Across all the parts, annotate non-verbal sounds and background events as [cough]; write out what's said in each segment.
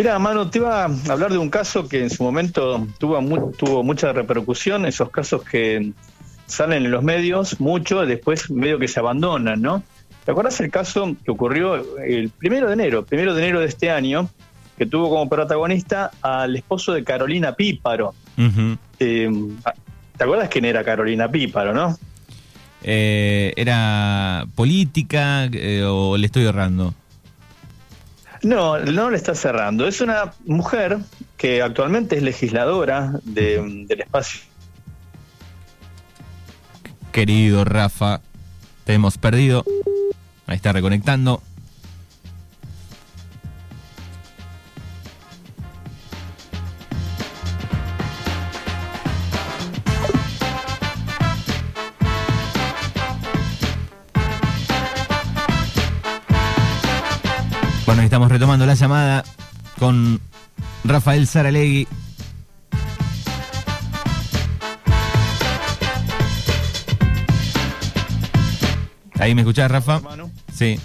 Mira, mano, te iba a hablar de un caso que en su momento tuvo, tuvo mucha repercusión, esos casos que salen en los medios mucho, después medio que se abandonan, ¿no? ¿Te acuerdas el caso que ocurrió el primero de enero, primero de enero de este año, que tuvo como protagonista al esposo de Carolina Píparo? Eh, ¿Te acuerdas quién era Carolina Píparo, no? Eh, ¿Era política eh, o le estoy errando? No, no le está cerrando. Es una mujer que actualmente es legisladora del espacio. Querido Rafa, te hemos perdido. Ahí está reconectando. Bueno, estamos retomando la llamada con Rafael Saralegui. ¿Ahí me escuchás, Rafa? Sí.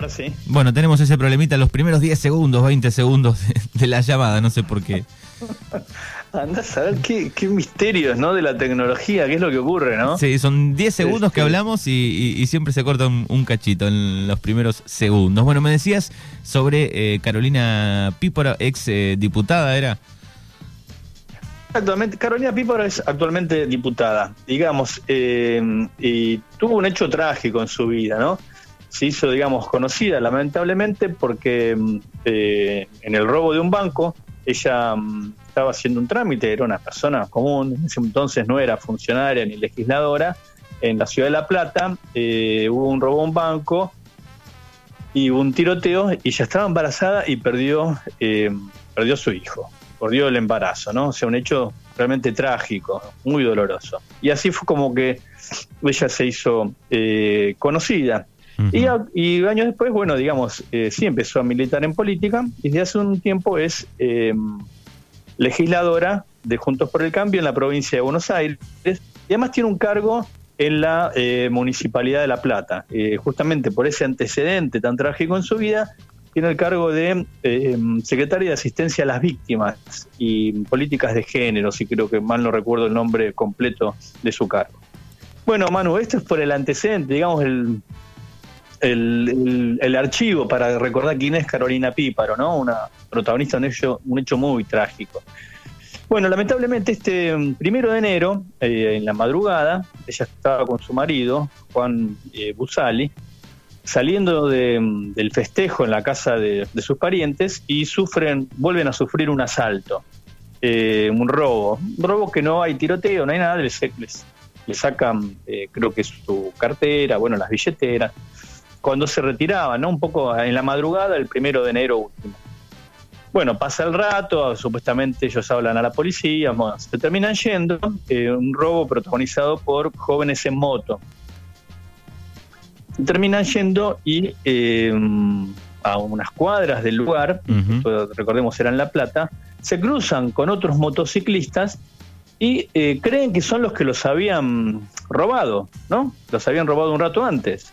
Ahora sí. Bueno, tenemos ese problemita los primeros 10 segundos, 20 segundos de la llamada, no sé por qué. [laughs] Andás a ver qué, qué, misterios, ¿no? De la tecnología, qué es lo que ocurre, ¿no? Sí, son 10 segundos que este hablamos y, siempre se corta un, cachito en los primeros segundos. Bueno, me decías sobre eh, Carolina Pípora, ex eh, diputada, ¿era? Exactamente, Carolina Pípora es actualmente diputada, digamos, eh, y tuvo un hecho trágico en su vida, ¿no? Se hizo, digamos, conocida lamentablemente porque en el robo de un banco, ella mm, estaba haciendo un trámite, era una persona común, en ese entonces no era funcionaria ni legisladora, en la ciudad de La Plata eh, hubo un robo a un banco y hubo un tiroteo y ya estaba embarazada y perdió, eh, perdió su hijo, perdió el embarazo, ¿no? O sea, un hecho realmente trágico, muy doloroso. Y así fue como que ella se hizo eh, conocida. Y, años después, bueno, digamos, sí empezó a militar en política y desde hace un tiempo es legisladora de Juntos por el Cambio en la provincia de Buenos Aires y además tiene un cargo en la eh, Municipalidad de La Plata. Eh, justamente por ese antecedente tan trágico en su vida, tiene el cargo de eh, secretaria de Asistencia a las Víctimas y Políticas de Género, si creo que mal no recuerdo el nombre completo de su cargo. Bueno, Manu, esto es por el antecedente, digamos, el, el, archivo para recordar quién es Carolina Píparo, ¿no? Una protagonista de un hecho, un hecho muy trágico. Bueno, lamentablemente este mm, primero de enero, eh, en la madrugada, ella estaba con su marido, Juan eh, Busali, saliendo mm, del festejo en la casa de, sus parientes y sufren, vuelven a sufrir un asalto, eh, un robo. Un robo que no hay tiroteo, no hay nada, les, les, sacan, creo que su cartera, bueno, las billeteras, cuando se retiraban, ¿no? Un poco en la madrugada, el primero de enero último. Bueno, pasa el rato, supuestamente ellos hablan a la policía, se terminan yendo, eh, un robo protagonizado por jóvenes en moto. Terminan yendo y eh, a unas cuadras del lugar, recordemos era en La Plata, se cruzan con otros motociclistas y eh, creen que son los que los habían robado, ¿no? Los habían robado un rato antes.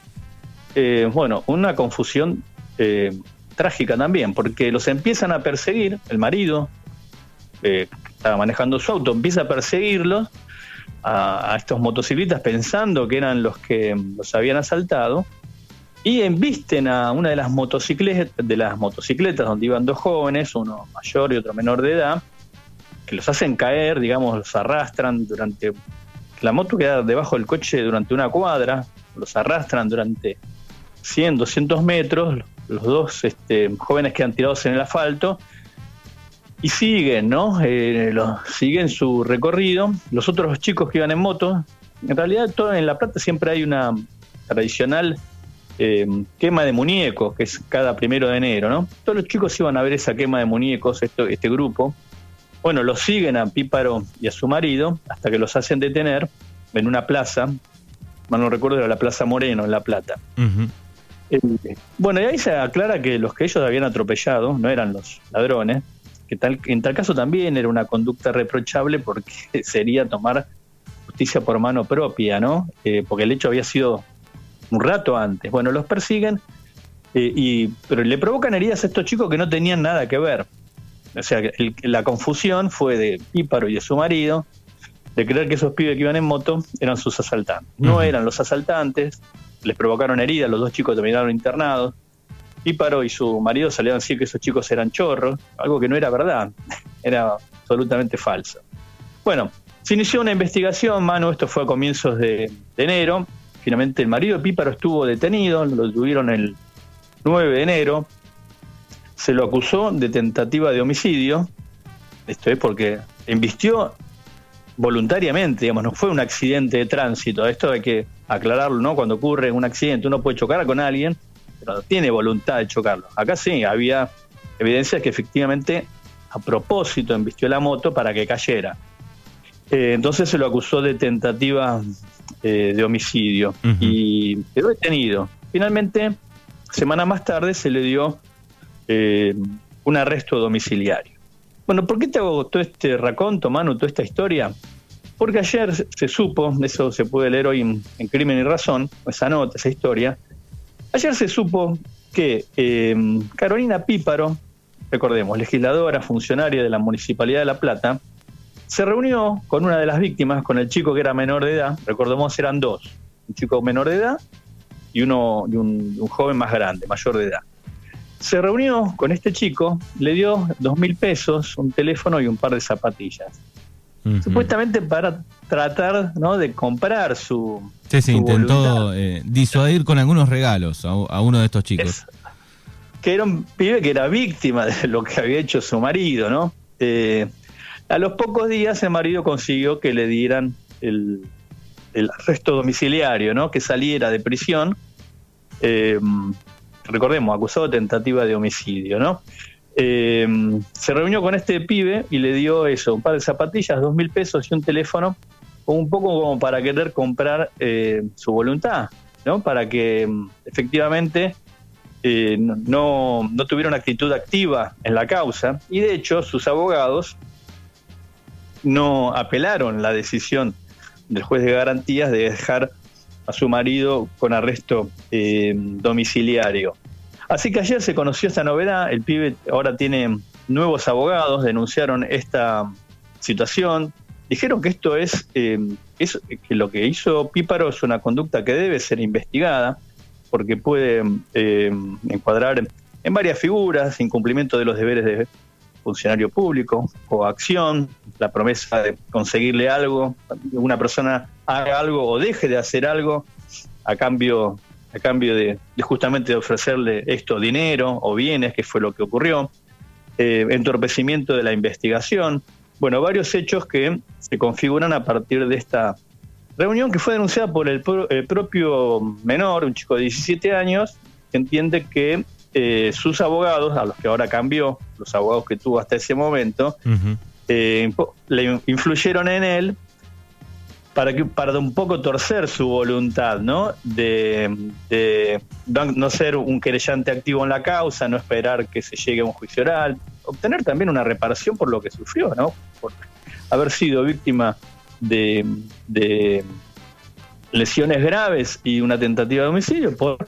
Eh, bueno, una confusión eh, trágica también, porque los empiezan a perseguir, el marido, eh, estaba manejando su auto, empieza a perseguirlos a, estos motociclistas pensando que eran los que los habían asaltado y embisten a una de las motocicletas, de las motocicletas donde iban dos jóvenes, uno mayor y otro menor de edad, que los hacen caer, digamos, los arrastran durante la moto queda debajo del coche durante una cuadra, los arrastran durante 100, 200 metros, los dos este, jóvenes quedan tirados en el asfalto y siguen, ¿no? Eh, siguen su recorrido. Los otros chicos que iban en moto, en realidad todo en La Plata siempre hay una tradicional eh, quema de muñecos, que es cada primero de enero, ¿no? Todos los chicos iban a ver esa quema de muñecos, esto, este grupo. Bueno, los siguen a Píparo y a su marido hasta que los hacen detener en una plaza, no recuerdo, era la Plaza Moreno, en La Plata. Eh, bueno, y ahí se aclara que los que ellos habían atropellado no eran los ladrones, que tal, en tal caso también era una conducta reprochable porque [laughs] sería tomar justicia por mano propia, ¿no? Eh, porque el hecho había sido un rato antes. Bueno, los persiguen, eh, y, pero le provocan heridas a estos chicos que no tenían nada que ver. o sea, la confusión fue de Píparo y de su marido, de creer que esos pibes que iban en moto eran sus asaltantes. No eran los asaltantes, les provocaron heridas, los dos chicos terminaron internados. Píparo y su marido salieron a decir que esos chicos eran chorros, algo que no era verdad, [laughs] era absolutamente falso. Bueno, se inició una investigación, Manu, esto fue a comienzos de, enero. Finalmente el marido de Píparo estuvo detenido, lo tuvieron el 9 de enero. Se lo acusó de tentativa de homicidio. Esto es porque embistió voluntariamente, digamos, no fue un accidente de tránsito. Esto hay que aclararlo, ¿no? Cuando ocurre un accidente, uno puede chocar con alguien, pero no tiene voluntad de chocarlo. Acá sí, había evidencia que efectivamente a propósito embistió la moto para que cayera. Eh, entonces se lo acusó de tentativa eh, de homicidio y quedó detenido. Finalmente, semana más tarde, se le dio eh, un arresto domiciliario. Bueno, ¿por qué te hago todo este raconto, Manu, toda esta historia? Porque ayer se supo, eso se puede leer hoy en, Crimen y Razón, esa nota, esa historia. Ayer se supo que em, Carolina Píparo, recordemos, legisladora, funcionaria de la Municipalidad de La Plata, se reunió con una de las víctimas, con el chico que era menor de edad, recordemos eran dos, un chico menor de edad y, uno, y un joven más grande, mayor de edad se reunió con este chico, le dio dos mil pesos, un teléfono y un par de zapatillas. Supuestamente para tratar ¿no? de comprar su. Sí, sí, intentó eh, disuadir con algunos regalos a, uno de estos chicos. que era un pibe que era víctima de lo que había hecho su marido, ¿no? Eh, a los pocos días el marido consiguió que le dieran el, el arresto domiciliario, ¿no? Que saliera de prisión. Eh, recordemos, acusado de tentativa de homicidio, ¿no? Eh, se reunió con este pibe y le dio eso, un par de zapatillas, dos mil pesos y un teléfono, un poco como para querer comprar eh, su voluntad, ¿no? Para que mm, efectivamente eh, no, no tuviera una actitud activa en la causa. Y de hecho, sus abogados no apelaron la decisión del juez de garantías de dejar a su marido con arresto eh, domiciliario. Así que ayer se conoció esta novedad, el pibe ahora tiene nuevos abogados, denunciaron esta situación, dijeron que esto es, eh, es que lo que hizo Píparo es una conducta que debe ser investigada, porque puede eh, encuadrar en varias figuras, incumplimiento de los deberes de funcionario público, coacción, la promesa de conseguirle algo, una persona haga algo o deje de hacer algo a cambio, a cambio de, justamente de ofrecerle esto, dinero o bienes, que fue lo que ocurrió, eh, entorpecimiento de la investigación, bueno, varios hechos que se configuran a partir de esta reunión que fue denunciada por el, el propio menor, un chico de 17 años, que entiende que eh, sus abogados, a los que ahora cambió, los abogados que tuvo hasta ese momento, eh, le influyeron en él para que para un poco torcer su voluntad, ¿no? De, no ser un querellante activo en la causa, no esperar que se llegue a un juicio oral, obtener también una reparación por lo que sufrió, ¿no? Por haber sido víctima de, de lesiones graves y una tentativa de homicidio por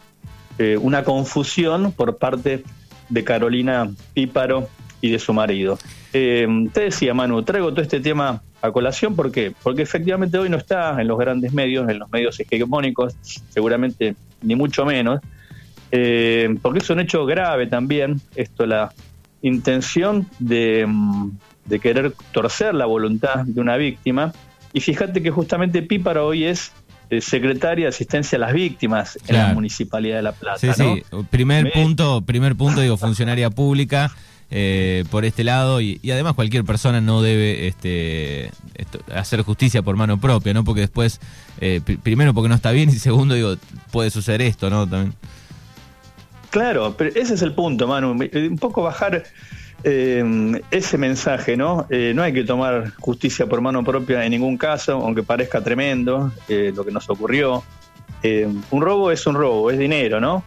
eh, una confusión por parte de Carolina Píparo y de su marido. Eh, te decía, Manu, traigo todo este tema a colación, ¿por qué? Porque efectivamente hoy no está en los grandes medios, en los medios hegemónicos, seguramente ni mucho menos, eh, porque es un hecho grave también, esto, la intención de, de querer torcer la voluntad de una víctima. Y fíjate que justamente Píparo hoy es eh, secretaria de asistencia a las víctimas en la municipalidad de La Plata. Sí, sí. Primer punto, primer punto, digo, funcionaria pública. Eh, por este lado y, además cualquier persona no debe este, hacer justicia por mano propia, ¿no? Porque después, eh, primero porque no está bien y segundo, digo, puede suceder esto, ¿no? También. Claro, pero ese es el punto, Manu. Un poco bajar eh, ese mensaje, ¿no? Eh, no hay que tomar justicia por mano propia en ningún caso, aunque parezca tremendo eh, lo que nos ocurrió. un robo es un robo, es dinero, ¿no?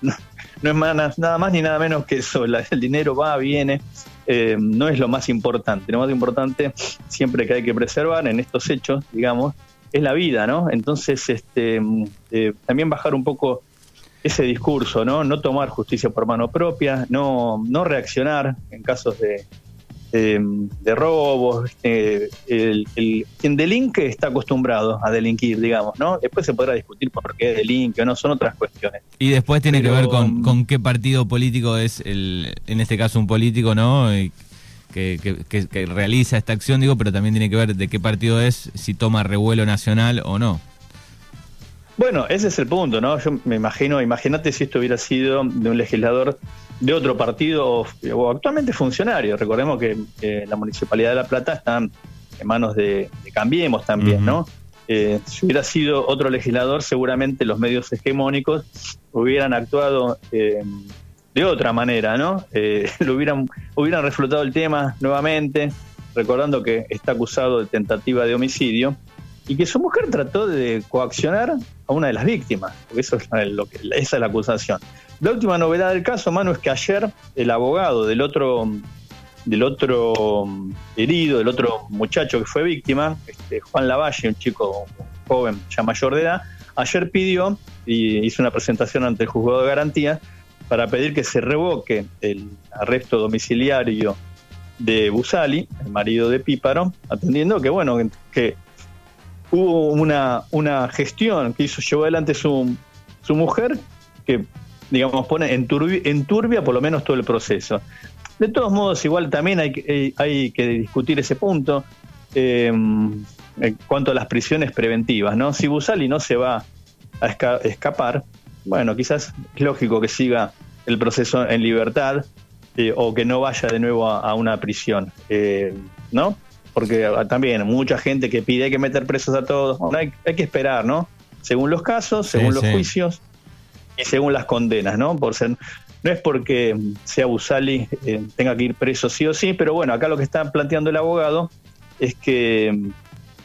[laughs] No, es nada más ni nada menos que eso. el dinero va, viene, no es lo más importante. Lo más importante, siempre que hay que preservar en estos hechos, digamos, es la vida, ¿no? Entonces, este, también bajar un poco ese discurso, ¿no? No tomar justicia por mano propia, no, no reaccionar en casos de, de robos, el, quien delinque está acostumbrado a delinquir, digamos, ¿no? Después se podrá discutir por qué delinque o no, son otras cuestiones. Y después tiene que ver con, con, qué partido político es, el, en este caso, un político, ¿no? que, que, realiza esta acción, digo, pero también tiene que ver de qué partido es, si toma revuelo nacional o no. Bueno, ese es el punto, ¿no? Yo me imagino, imagínate si esto hubiera sido de un legislador de otro partido o, actualmente funcionario. Recordemos que la Municipalidad de La Plata está en manos de, Cambiemos también, ¿no? Eh, si hubiera sido otro legislador, seguramente los medios hegemónicos hubieran actuado eh, de otra manera, ¿no? Eh, [laughs] lo hubieran, hubieran reflotado el tema nuevamente, recordando que está acusado de tentativa de homicidio y que su mujer trató de coaccionar a una de las víctimas, porque eso es lo que, esa es la acusación. La última novedad del caso, Manu, es que ayer el abogado del otro del otro herido, del otro muchacho que fue víctima, este, Juan Lavalle, un chico joven ya mayor de edad, ayer pidió y hizo una presentación ante el juzgado de garantía para pedir que se revoque el arresto domiciliario de Busali, el marido de Píparo, atendiendo que, bueno, que hubo una, una gestión que hizo, llevó adelante su, su mujer, que, digamos, pone en turbia, por lo menos todo el proceso. De todos modos, igual también hay, eh, hay que discutir ese punto eh, en cuanto a las prisiones preventivas, ¿no? Si Busali no se va a escapar, bueno, quizás es lógico que siga el proceso en libertad eh, o que no vaya de nuevo a, una prisión, eh, ¿no? Porque también mucha gente que pide que meter presos a todos, hay, que esperar, ¿no? Según los casos, según los juicios y según las condenas, ¿no? Por ser, no es porque sea Busali eh, tenga que ir preso sí o sí, pero bueno, acá lo que está planteando el abogado es que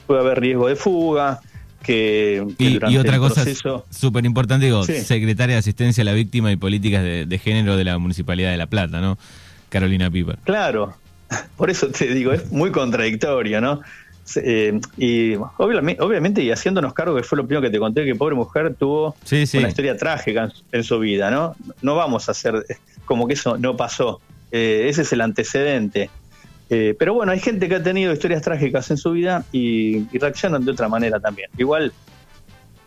puede haber riesgo de fuga, que, y, otra cosa súper importante, digo, secretaria de Asistencia a la Víctima y Políticas de, Género de la Municipalidad de La Plata, ¿no? Carolina Piper. Claro, [laughs] por eso te digo, es muy contradictorio, ¿no? Eh, y obviamente, y haciéndonos cargo que fue lo primero que te conté, que pobre mujer tuvo una historia trágica en, su vida, ¿no? No vamos a hacer como que eso no pasó. Eh, ese es el antecedente. Eh, pero bueno, hay gente que ha tenido historias trágicas en su vida y, reaccionan de otra manera también. Igual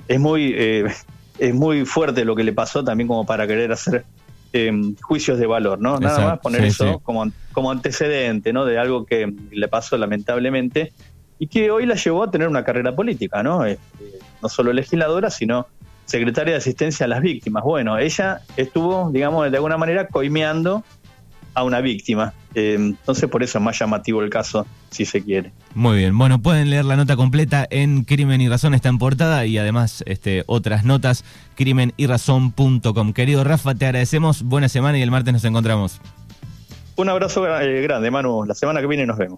es muy, eh, [laughs] es muy fuerte lo que le pasó también como para querer hacer em, juicios de valor, ¿no? Nada más poner eso Como, como antecedente, ¿no? De algo que le pasó lamentablemente y que hoy la llevó a tener una carrera política, ¿no? Este, no solo legisladora, sino secretaria de asistencia a las víctimas. Bueno, ella estuvo, digamos, de alguna manera coimeando a una víctima. Eh, entonces por eso es más llamativo el caso, si se quiere. Muy bien, bueno, pueden leer la nota completa en Crimen y Razón, está en portada y además este, otras notas, crimenyrazón.com. Querido Rafa, te agradecemos, buena semana y el martes nos encontramos. Un abrazo eh, grande, Manu. La semana que viene nos vemos.